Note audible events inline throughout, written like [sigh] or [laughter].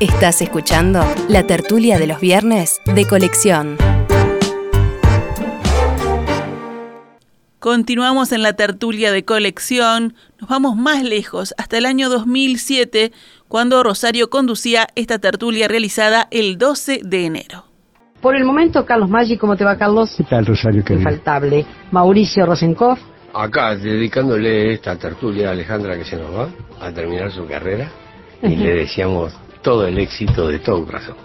Estás escuchando la tertulia de los viernes de colección. Continuamos en la tertulia de colección, nos vamos más lejos, hasta el año 2007, cuando Rosario conducía esta tertulia realizada el 12 de enero. Por el momento, Carlos Maggi, ¿cómo te va, Carlos? ¿Qué tal, Rosario? Qué Infaltable. Mauricio Rosenkopf. Acá, dedicándole esta tertulia a Alejandra que se nos va a terminar su carrera y le [laughs] deseamos todo el éxito de todo corazón.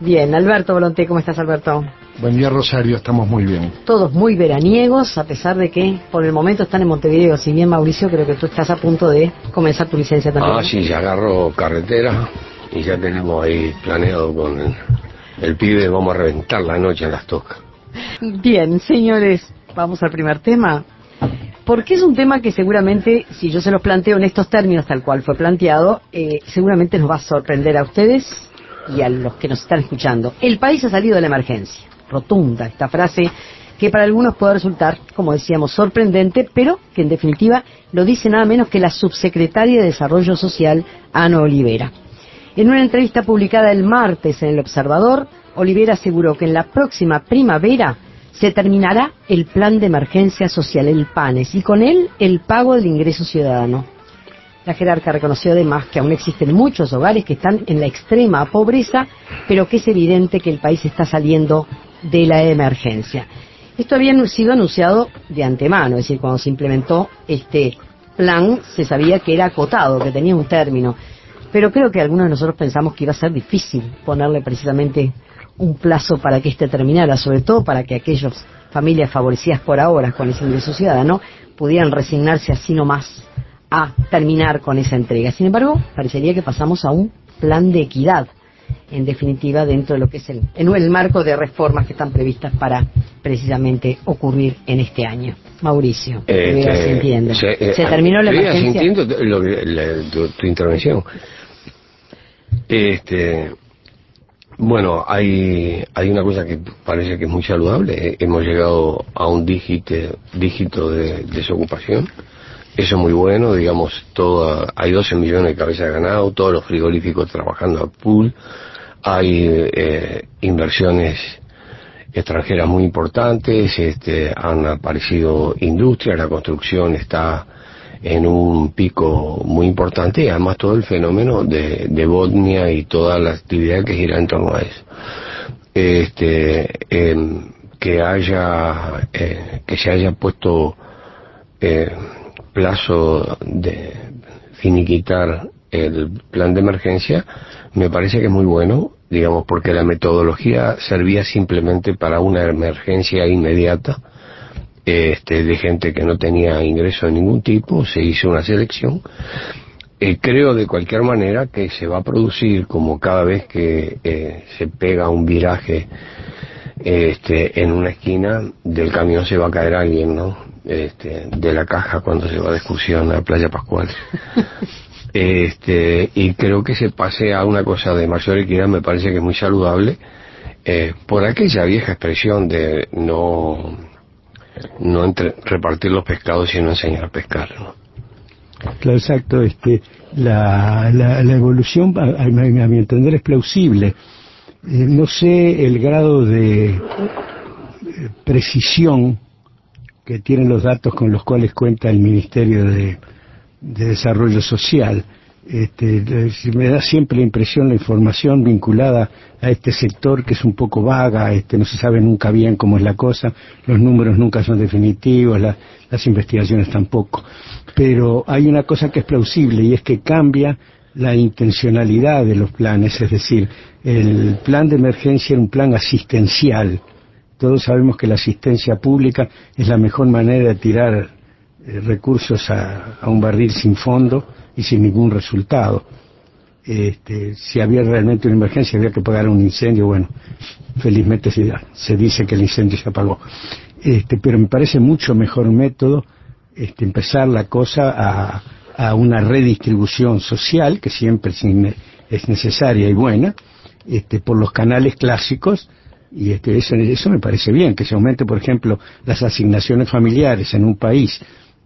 Bien, Alberto Volonté, ¿cómo estás, Alberto? Buen día, Rosario, estamos muy bien. Todos muy veraniegos, a pesar de que por el momento están en Montevideo. Si bien, Mauricio, creo que tú estás a punto de comenzar tu licencia también. Ah, sí, ya agarro carretera y ya tenemos ahí planeado con el, el pibe, vamos a reventar la noche en las tocas. Bien, señores, vamos al primer tema. Porque es un tema que seguramente, si yo se los planteo en estos términos tal cual fue planteado, eh, seguramente nos va a sorprender a ustedes y a los que nos están escuchando. El país ha salido de la emergencia rotunda esta frase que para algunos puede resultar, como decíamos, sorprendente, pero que en definitiva lo dice nada menos que la subsecretaria de Desarrollo Social, Ana Olivera. En una entrevista publicada el martes en El Observador, Olivera aseguró que en la próxima primavera se terminará el plan de emergencia social, el PANES, y con él el pago del ingreso ciudadano. La jerarca reconoció además que aún existen muchos hogares que están en la extrema pobreza, pero que es evidente que el país está saliendo de la emergencia. Esto había sido anunciado de antemano, es decir, cuando se implementó este plan se sabía que era acotado, que tenía un término, pero creo que algunos de nosotros pensamos que iba a ser difícil ponerle precisamente un plazo para que este terminara, sobre todo para que aquellas familias favorecidas por ahora con ese ingreso ciudadano pudieran resignarse así nomás a terminar con esa entrega. Sin embargo, parecería que pasamos a un plan de equidad en definitiva, dentro de lo que es el, en el marco de reformas que están previstas para precisamente ocurrir en este año. Mauricio, sintiendo. se, eh, ¿Se terminó la emergencia? sintiendo lo la- tu, tu intervención. Este, bueno, hay, hay una cosa que parece que es muy saludable. eh, Hemos llegado a un dígito, dígito de desocupación. Eso es muy bueno, digamos, todo, hay 12 millones de cabezas de ganado, todos los frigoríficos trabajando a pool, hay eh, inversiones extranjeras muy importantes, este, han aparecido industrias, la construcción está en un pico muy importante y además todo el fenómeno de, de Bosnia y toda la actividad que gira en torno a eso. Este, em, que haya, eh, que se haya puesto eh, plazo de finiquitar el plan de emergencia me parece que es muy bueno, digamos, porque la metodología servía simplemente para una emergencia inmediata este, de gente que no tenía ingreso de ningún tipo, se hizo una selección. Eh, creo de cualquier manera que se va a producir como cada vez que eh, se pega un viraje este, en una esquina del camión se va a caer alguien, ¿no? Este, de la caja cuando se va de excursión a Playa Pascual. [laughs] Este, y creo que se pase a una cosa de mayor equidad, me parece que es muy saludable, eh, por aquella vieja expresión de no, no entre- repartir los pescados sino enseñar a pescar. Claro, exacto. Este, la, la, evolución, a, mi entender, es plausible. Eh, no sé el grado de eh, precisión que tienen los datos con los cuales cuenta el Ministerio de Desarrollo Social. Este, me da siempre la impresión la información vinculada a este sector que es un poco vaga, este, no se sabe nunca bien cómo es la cosa, los números nunca son definitivos, la- las investigaciones tampoco. Pero hay una cosa que es plausible y es que cambia la intencionalidad de los planes, es decir, el plan de emergencia era un plan asistencial. Todos sabemos que la asistencia pública es la mejor manera de tirar eh, recursos a, un barril sin fondo y sin ningún resultado. Este, si había realmente una emergencia, había que pagar un incendio, bueno, felizmente se, se dice que el incendio se apagó. Este, pero me parece mucho mejor método este, empezar la cosa a, a una redistribución social, que siempre es necesaria y buena, este, por los canales clásicos, y este, eso, eso me parece bien, que se aumente, por ejemplo, las asignaciones familiares en un país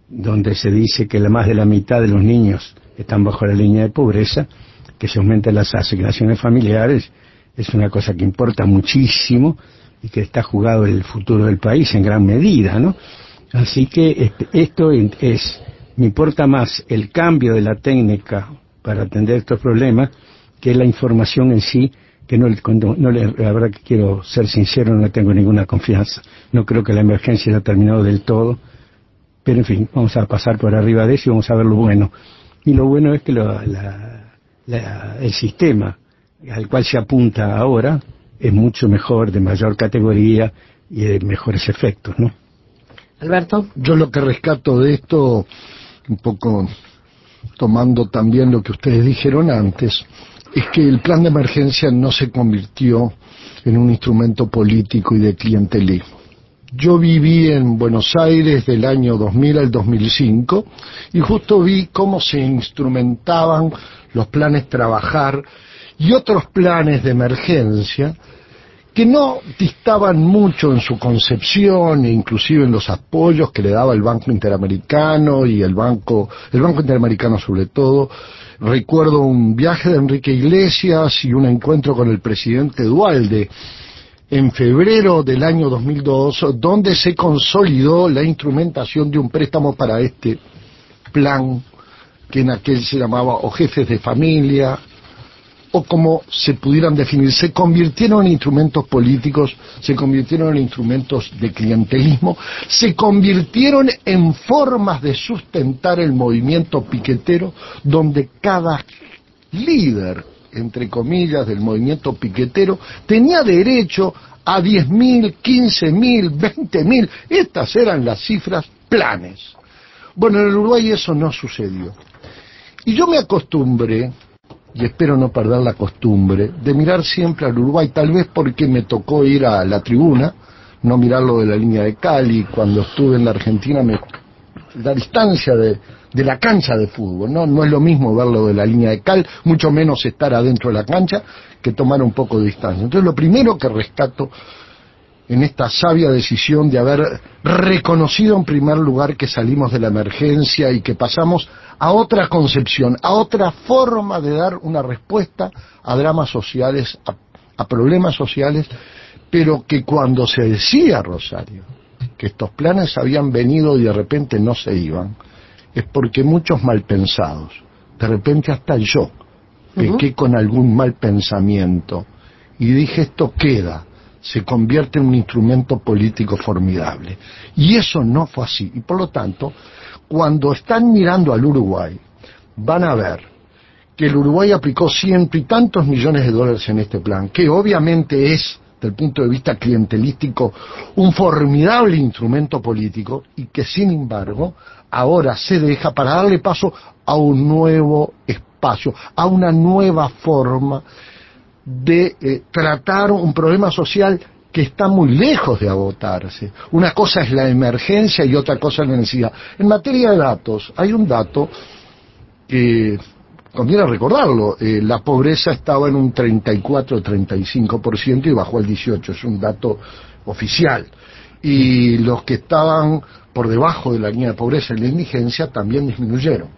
donde se dice que más de la mitad de los niños están bajo la línea de pobreza, que se aumenten las asignaciones familiares, es una cosa que importa muchísimo y que está jugado el futuro del país en gran medida, ¿no? Así que este, esto es, me importa más el cambio de la técnica para atender estos problemas que la información en sí, que no, no le, la verdad que quiero ser sincero, no tengo ninguna confianza. No creo que la emergencia haya terminado del todo, pero en fin, vamos a pasar por arriba de eso y vamos a ver lo bueno. Y lo bueno es que el sistema al cual se apunta ahora es mucho mejor, de mayor categoría y de mejores efectos, ¿no? Alberto. Yo lo que rescato de esto, un poco tomando también lo que ustedes dijeron antes, es que el plan de emergencia no se convirtió en un instrumento político y de clientelismo. Yo viví en Buenos Aires del año 2000 al 2005 y justo vi cómo se instrumentaban los planes trabajar y otros planes de emergencia que no distaban mucho en su concepción e inclusive en los apoyos que le daba el Banco Interamericano y el Banco, el Banco Interamericano sobre todo. Recuerdo un viaje de Enrique Iglesias y un encuentro con el presidente Dualde en febrero del año 2002, donde se consolidó la instrumentación de un préstamo para este plan que en aquel se llamaba o jefes de familia o como se pudieran definir, se convirtieron en instrumentos políticos, se convirtieron en instrumentos de clientelismo, se convirtieron en formas de sustentar el movimiento piquetero donde cada líder, entre comillas, del movimiento piquetero tenía derecho a 10.000, 15.000, 20.000, estas eran las cifras planes. Bueno, en el Uruguay eso no sucedió. Y yo me acostumbré y espero no perder la costumbre de mirar siempre al Uruguay, tal vez porque me tocó ir a la tribuna, no mirarlo de la línea de Cali, cuando estuve en la Argentina, me, la distancia de, de la cancha de fútbol, ¿no? No es lo mismo verlo de la línea de Cal, mucho menos estar adentro de la cancha, que tomar un poco de distancia. Entonces lo primero que rescato en esta sabia decisión de haber reconocido en primer lugar que salimos de la emergencia y que pasamos a otra concepción, a otra forma de dar una respuesta a dramas sociales, a, problemas sociales, pero que cuando se decía, Rosario, que estos planes habían venido y de repente no se iban, es porque muchos mal pensados, de repente hasta yo, pequé con algún mal pensamiento y dije esto queda, se convierte en un instrumento político formidable. Y eso no fue así. Y por lo tanto, cuando están mirando al Uruguay, van a ver que el Uruguay aplicó ciento y tantos millones de dólares en este plan, que obviamente es, desde el punto de vista clientelístico, un formidable instrumento político y que sin embargo ahora se deja para darle paso a un nuevo espacio, a una nueva forma de eh, tratar un problema social que está muy lejos de agotarse. Una cosa es la emergencia y otra cosa es la necesidad. En materia de datos, hay un dato que conviene recordarlo, eh, la pobreza estaba en un 34-35% y bajó al 18%, es un dato oficial. Y los que estaban por debajo de la línea de pobreza y la indigencia también disminuyeron.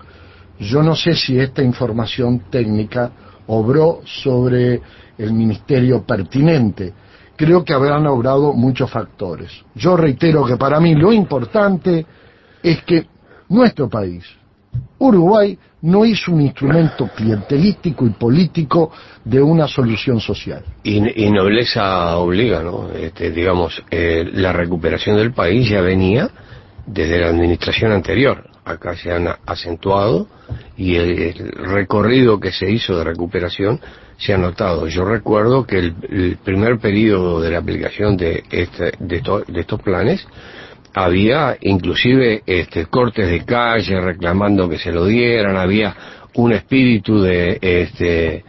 Yo no sé si esta información técnica obró sobre el ministerio pertinente. Creo que habrán obrado muchos factores. Yo reitero que para mí lo importante es que nuestro país, Uruguay, no hizo un instrumento clientelístico y político de una solución social. Y, nobleza obliga, ¿no? Este, digamos, eh, la recuperación del país ya venía desde la administración anterior. Acá se han acentuado y el, recorrido que se hizo de recuperación se ha notado. Yo recuerdo que el, primer periodo de la aplicación de, este, de, de estos planes había inclusive este, cortes de calle reclamando que se lo dieran, había un espíritu de este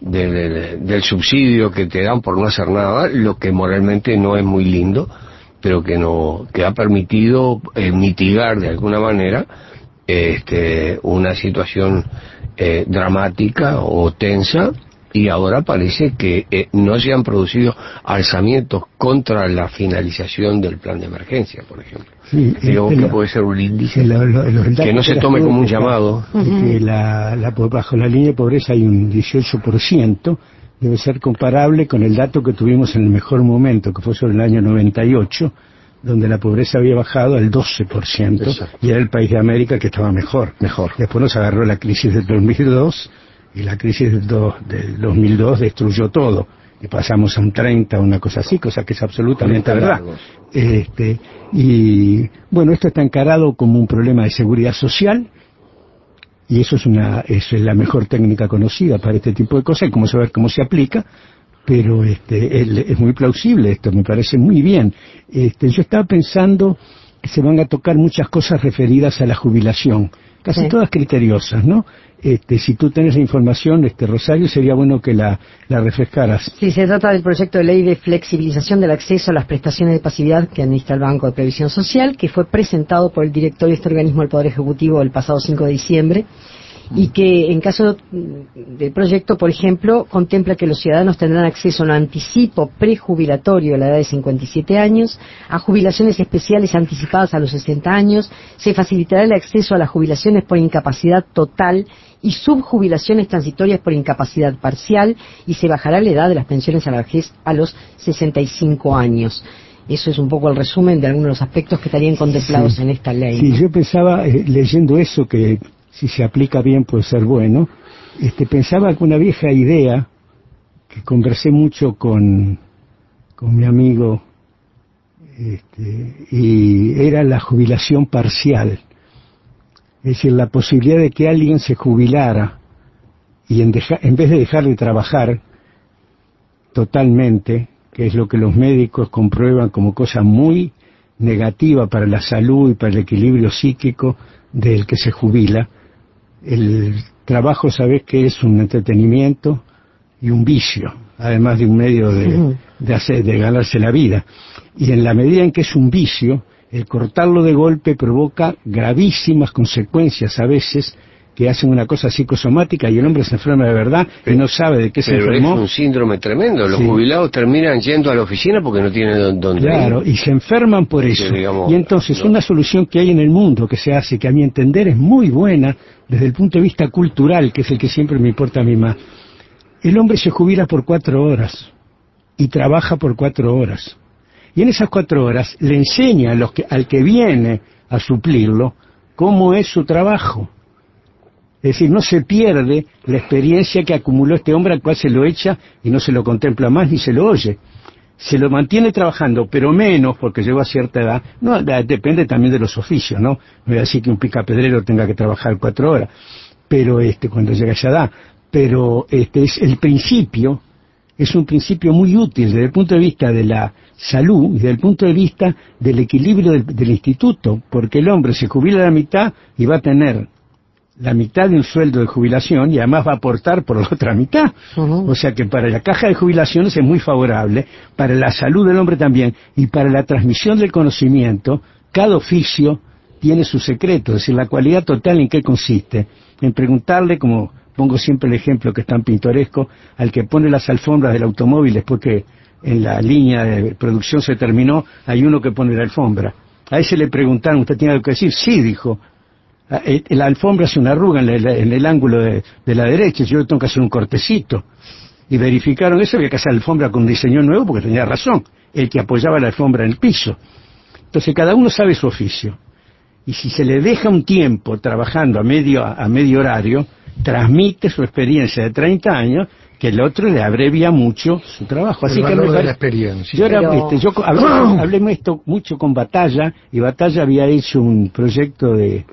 del, subsidio que te dan por no hacer nada, lo que moralmente no es muy lindo, pero que no que ha permitido eh, mitigar de alguna manera este, una situación eh, dramática o tensa y ahora parece que eh, no se han producido alzamientos contra la finalización del plan de emergencia, por ejemplo. Sí, Digo este, que puede ser un índice que no se tome como un llamado. que la, la- bajo la línea de pobreza hay un 18%, debe ser comparable con el dato que tuvimos en el mejor momento, que fue sobre el año 98, donde la pobreza había bajado al 12%, Exacto. y era el país de América que estaba mejor. Mejor. Después nos agarró la crisis del 2002, y la crisis del, do- del 2002 destruyó todo. Y pasamos a un 30, una cosa así, cosa que es absolutamente verdad. Este, y bueno, esto está encarado como un problema de seguridad social, y eso es una eso es la mejor técnica conocida para este tipo de cosas, y cómo saber cómo se aplica, pero este el- es muy plausible esto, me parece muy bien. Este, yo estaba pensando que se van a tocar muchas cosas referidas a la jubilación, casi Sí. todas criteriosas, ¿no? Este, si tú tenés la información, este Rosario, sería bueno que la, refrescaras. Sí, se trata del proyecto de ley de flexibilización del acceso a las prestaciones de pasividad que administra el Banco de Previsión Social, que fue presentado por el directorio de este organismo del Poder Ejecutivo el pasado 5 de diciembre y que en caso del proyecto, por ejemplo, contempla que los ciudadanos tendrán acceso a un anticipo prejubilatorio a la edad de 57 años, a jubilaciones especiales anticipadas a los 60 años, se facilitará el acceso a las jubilaciones por incapacidad total y subjubilaciones transitorias por incapacidad parcial y se bajará la edad de las pensiones a la vejez a los 65 años. Eso es un poco el resumen de algunos de los aspectos que estarían contemplados Sí. en esta ley. Sí, yo pensaba, eh, leyendo eso, que si se aplica bien puede ser bueno, este, pensaba que una vieja idea, que conversé mucho con, con mi amigo, este, y era la jubilación parcial. Es decir, la posibilidad de que alguien se jubilara y en, en vez de dejar de trabajar totalmente, que es lo que los médicos comprueban como cosa muy negativa para la salud y para el equilibrio psíquico del que se jubila. El trabajo, sabes que es un entretenimiento y un vicio, además de un medio de, de, hacer, de ganarse la vida. Y en la medida en que es un vicio, el cortarlo de golpe provoca gravísimas consecuencias a veces que hacen una cosa psicosomática y el hombre se enferma de verdad y no sabe de qué se Pero es un síndrome tremendo. Los Sí. jubilados terminan yendo a la oficina porque no tienen dó- dónde Claro, ir. y se enferman por eso. digamos, y entonces no. una solución que hay en el mundo que se hace, que a mi entender es muy buena desde el punto de vista cultural, que es el que siempre me importa a mí más. El hombre se jubila por cuatro horas y trabaja por cuatro horas. Y en esas cuatro horas le enseña a los que, al que viene a suplirlo cómo es su trabajo. Es decir, no se pierde la experiencia que acumuló este hombre al cual se lo echa y no se lo contempla más ni se lo oye. Se lo mantiene trabajando, pero menos porque llegó a cierta edad. No, depende también de los oficios, ¿no? No voy a decir que un picapedrero tenga que trabajar cuatro horas, pero este, cuando llega a esa edad. Pero este es el principio, es un principio muy útil desde el punto de vista de la salud y desde el punto de vista del equilibrio del, del instituto, porque el hombre se jubila a la mitad y va a tener la mitad de un sueldo de jubilación y además va a aportar por la otra mitad. O sea que para la caja de jubilaciones es muy favorable, para la salud del hombre también y para la transmisión del conocimiento, cada oficio tiene su secreto, es decir, la cualidad total en qué consiste. En preguntarle, como pongo siempre el ejemplo que es tan pintoresco, al que pone las alfombras del automóvil después que en la línea de producción se terminó, hay uno que pone la alfombra. A ese le preguntaron, ¿usted tiene algo que decir? Sí, dijo. Ah, eh, La alfombra hace una arruga en, el ángulo de, de la derecha, yo tengo que hacer un cortecito. Y verificaron eso, había que hacer alfombra con diseño nuevo porque tenía razón, el que apoyaba la alfombra en el piso. Entonces cada uno sabe su oficio. Y si se le deja un tiempo trabajando a medio, a medio horario, transmite su experiencia de 30 años, que el otro le abrevia mucho su trabajo. Así El que me de la experiencia. yo, era, Pero- este, yo hablé [clears throat] esto mucho con Batalla y Batalla había hecho un proyecto de,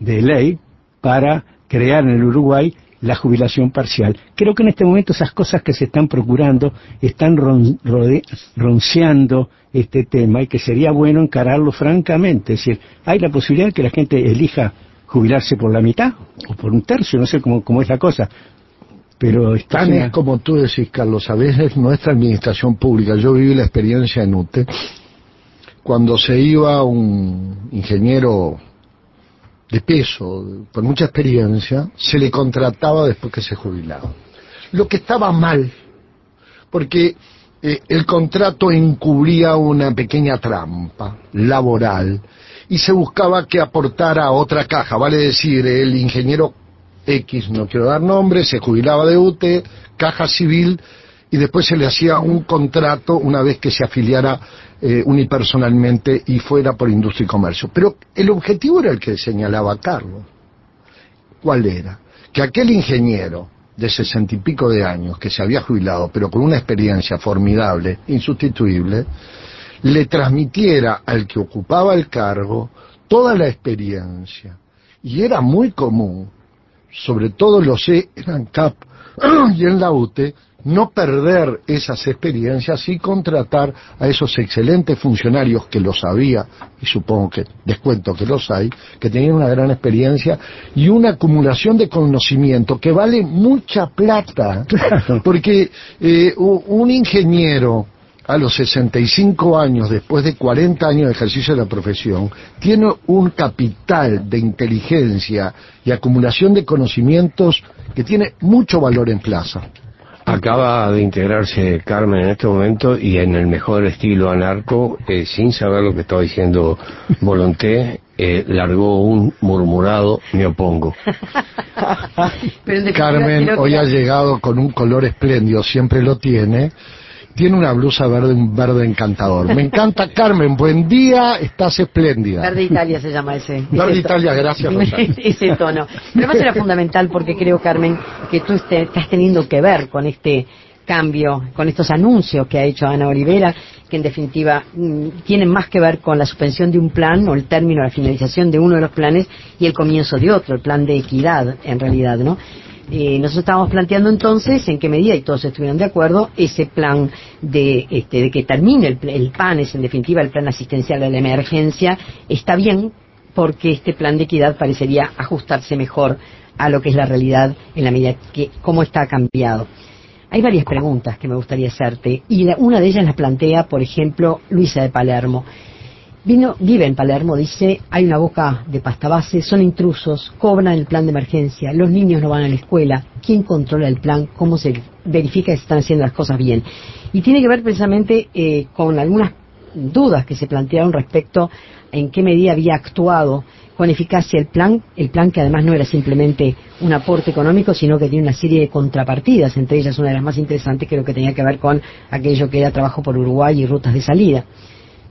de ley para crear en el Uruguay la jubilación parcial. Creo que en este momento esas cosas que se están procurando están ron- rode- ronceando este tema y que sería bueno encararlo francamente. Es decir, hay la posibilidad de que la gente elija jubilarse por la mitad o por un tercio, no sé cómo, cómo es la cosa. Pero está Tan es como tú decís, Carlos, a veces nuestra administración pública, yo viví la experiencia en UTE, cuando se iba un ingeniero de peso, con mucha experiencia, se le contrataba después que se jubilaba. Lo que estaba mal, porque eh, el contrato encubría una pequeña trampa laboral y se buscaba que aportara otra caja, vale decir, el ingeniero X, no quiero dar nombre, se jubilaba de UTE, caja civil, y después se le hacía un contrato una vez que se afiliara eh, unipersonalmente y fuera por industria y comercio. Pero el objetivo era el que señalaba Carlos. ¿Cuál era? Que aquel ingeniero de sesenta y pico de años que se había jubilado, pero con una experiencia formidable, insustituible, le transmitiera al que ocupaba el cargo toda la experiencia. Y era muy común, sobre todo los eran CAP [clears throat] y en la UTE, no perder esas experiencias y contratar a esos excelentes funcionarios que los había, y supongo que descuento que los hay, que tenían una gran experiencia y una acumulación de conocimiento que vale mucha plata, porque eh, un ingeniero a los 65 años, después de 40 años de ejercicio de la profesión, tiene un capital de inteligencia y acumulación de conocimientos que tiene mucho valor en plaza. Acaba de integrarse Carmen en este momento y en el mejor estilo anarco, eh, sin saber lo que estaba diciendo Volonté, eh, largó un murmurado, me opongo. [laughs] Carmen hoy ha llegado con un color espléndido, siempre lo tiene, tiene una blusa verde, un verde encantador. Me encanta, Carmen. Buen día, estás espléndida. Verde Italia se llama ese. Verde Italia, gracias, [laughs] Rosario. ese tono. Pero además era fundamental porque creo, Carmen, que tú estás teniendo que ver con este cambio, con estos anuncios que ha hecho Ana Olivera, que en definitiva mm, tienen más que ver con la suspensión de un plan o el término, la finalización de uno de los planes y el comienzo de otro, el plan de equidad, en realidad, ¿no? Eh, nosotros estábamos planteando entonces en qué medida, y todos estuvieron de acuerdo, ese plan de, este, de que termine el, el es en definitiva el plan asistencial de la emergencia, está bien porque este plan de equidad parecería ajustarse mejor a lo que es la realidad en la medida que cómo está cambiado. Hay varias preguntas que me gustaría hacerte y la, una de ellas la plantea, por ejemplo, Luisa de Palermo. Vino, vive en Palermo, dice, hay una boca de pasta base, son intrusos, cobran el plan de emergencia, los niños no van a la escuela, ¿quién controla el plan? ¿Cómo se verifica que están haciendo las cosas bien? Y tiene que ver precisamente eh, con algunas dudas que se plantearon respecto a en qué medida había actuado con eficacia el plan, el plan que además no era simplemente un aporte económico, sino que tiene una serie de contrapartidas, entre ellas una de las más interesantes creo que tenía que ver con aquello que era trabajo por Uruguay y rutas de salida.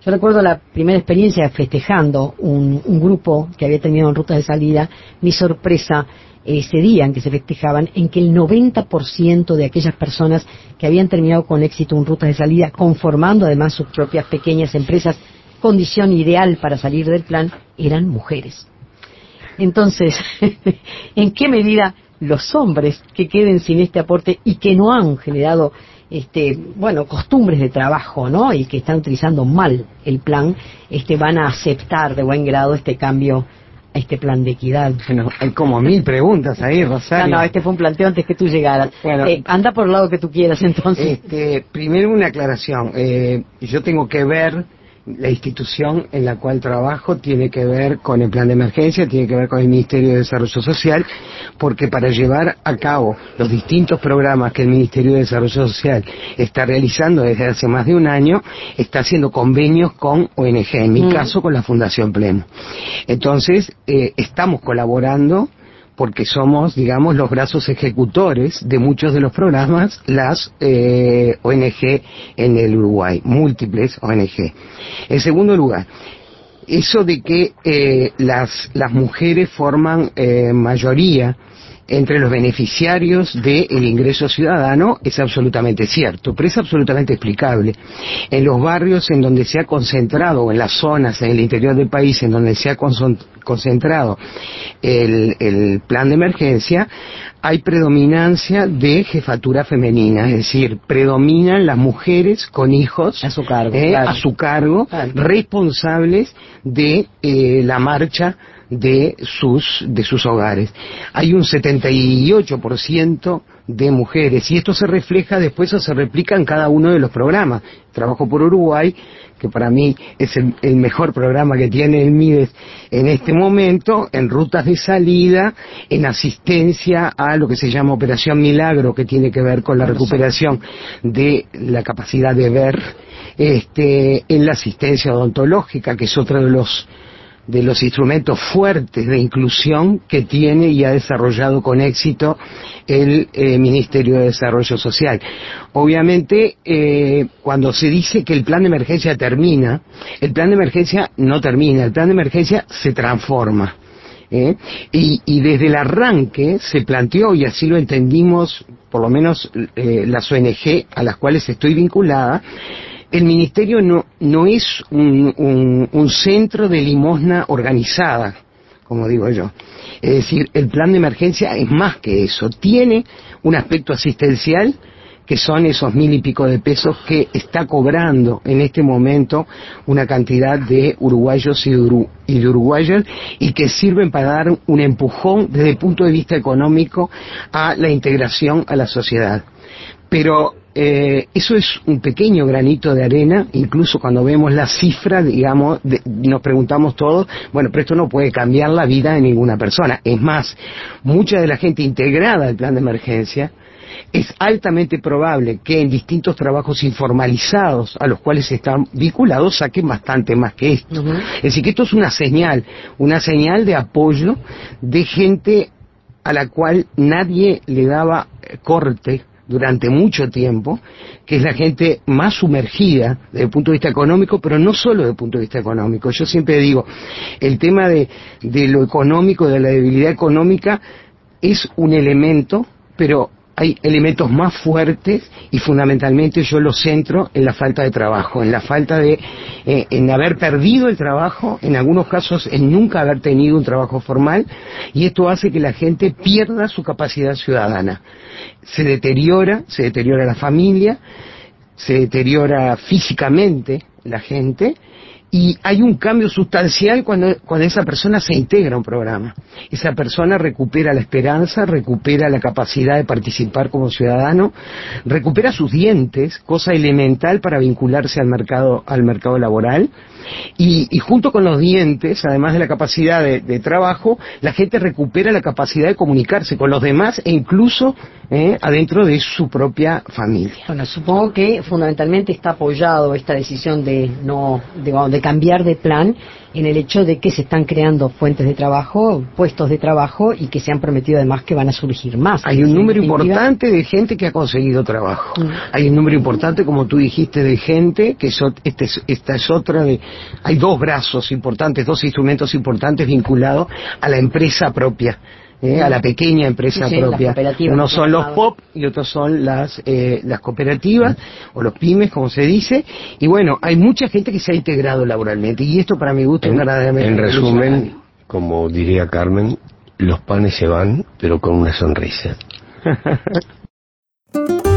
Yo recuerdo la primera experiencia festejando un, grupo que había terminado en rutas de salida, mi sorpresa ese día en que se festejaban, en que el 90% de aquellas personas que habían terminado con éxito en rutas de salida, conformando además sus propias pequeñas empresas, condición ideal para salir del plan, eran mujeres. Entonces, [laughs] ¿en qué medida los hombres que queden sin este aporte y que no han generado este, bueno, costumbres de trabajo, ¿no? Y que están utilizando mal el plan, este, van a aceptar de buen grado este cambio a este plan de equidad. Bueno, hay como mil preguntas ahí, Rosario. No, no, este fue un planteo antes que tú llegaras. Bueno. Eh, anda por el lado que tú quieras entonces. Este, primero una aclaración. Eh, yo tengo que ver la institución en la cual trabajo tiene que ver con el plan de emergencia, tiene que ver con el Ministerio de Desarrollo Social, porque para llevar a cabo los distintos programas que el Ministerio de Desarrollo Social está realizando desde hace más de un año, está haciendo convenios con ONG, en mi Mm. caso con la Fundación Pleno. Entonces, eh, estamos colaborando porque somos, digamos, los brazos ejecutores de muchos de los programas, las eh, ONG en el Uruguay, múltiples ONG. En segundo lugar, eso de que eh, las, las mujeres forman eh, mayoría entre los beneficiarios del ingreso ciudadano es absolutamente cierto, pero es absolutamente explicable. En los barrios en donde se ha concentrado, o en las zonas en el interior del país en donde se ha concentrado el, el plan de emergencia, hay predominancia de jefatura femenina, es decir, predominan las mujeres con hijos A su cargo, eh, claro. a su cargo, Claro. responsables de eh, la marcha de sus de sus hogares. Hay un 78% de mujeres. Y esto se refleja después o se replica en cada uno de los programas. Trabajo por Uruguay, que para mí es el, mejor programa que tiene el MIDES en este momento, en rutas de salida, en asistencia a lo que se llama Operación Milagro, que tiene que ver con la recuperación de la capacidad de ver, este, en la asistencia odontológica, que es otro de los de los instrumentos fuertes de inclusión que tiene y ha desarrollado con éxito el eh, Ministerio de Desarrollo Social. Obviamente, eh, cuando se dice que el plan de emergencia termina, el plan de emergencia no termina, el plan de emergencia se transforma. ¿eh? Y, y, desde el arranque se planteó, y así lo entendimos, por lo menos las ONG a las cuales estoy vinculada, el ministerio no, no es un, un, centro de limosna organizada, como digo yo. Es decir, el plan de emergencia es más que eso. Tiene un aspecto asistencial que son esos mil y pico de pesos que está cobrando en este momento una cantidad de uruguayos y de, uruguayas y que sirven para dar un empujón desde el punto de vista económico a la integración a la sociedad. Pero eh, eso es un pequeño granito de arena, incluso cuando vemos la cifra, digamos, nos preguntamos todos, bueno, pero esto no puede cambiar la vida de ninguna persona. Es más, mucha de la gente integrada al plan de emergencia, es altamente probable que en distintos trabajos informalizados a los cuales están vinculados saquen bastante más que esto. Es decir, que esto es una señal, una señal de apoyo de gente a la cual nadie le daba corte durante mucho tiempo, que es la gente más sumergida desde el punto de vista económico, pero no solo desde el punto de vista económico. Yo siempre digo, el tema de, de lo económico, de la debilidad económica, es un elemento, pero hay elementos más fuertes y fundamentalmente yo lo centro en la falta de trabajo, en la falta de, eh, en haber perdido el trabajo, en algunos casos en nunca haber tenido un trabajo formal y esto hace que la gente pierda su capacidad ciudadana. Se deteriora, se deteriora la familia, se deteriora físicamente la gente y hay un cambio sustancial cuando, cuando esa persona se integra a un programa. Esa persona recupera la esperanza, recupera la capacidad de participar como ciudadano, recupera sus dientes, cosa elemental para vincularse al mercado, al mercado laboral, y, y junto con los dientes, además de la capacidad de, de, trabajo, la gente recupera la capacidad de comunicarse con los demás e incluso eh, adentro de su propia familia. Bueno, supongo que fundamentalmente está apoyado esta decisión de no, de, de cambiar de plan en el hecho de que se están creando fuentes de trabajo, puestos de trabajo y que se han prometido además que van a surgir más. Hay un número importante de gente que ha conseguido trabajo. Mm. Hay un número importante, como tú dijiste, de gente que este esta es otra de... Hay dos brazos importantes, dos instrumentos importantes vinculados a la empresa propia. ¿Eh? a la pequeña empresa propia. Uno son los POP y otros son las, eh, las cooperativas o los pymes, como se dice. Y bueno, hay mucha gente que se ha integrado laboralmente y esto para mi gusto es verdaderamente. En resumen, como diría Carmen, los panes se van, pero con una sonrisa. [laughs]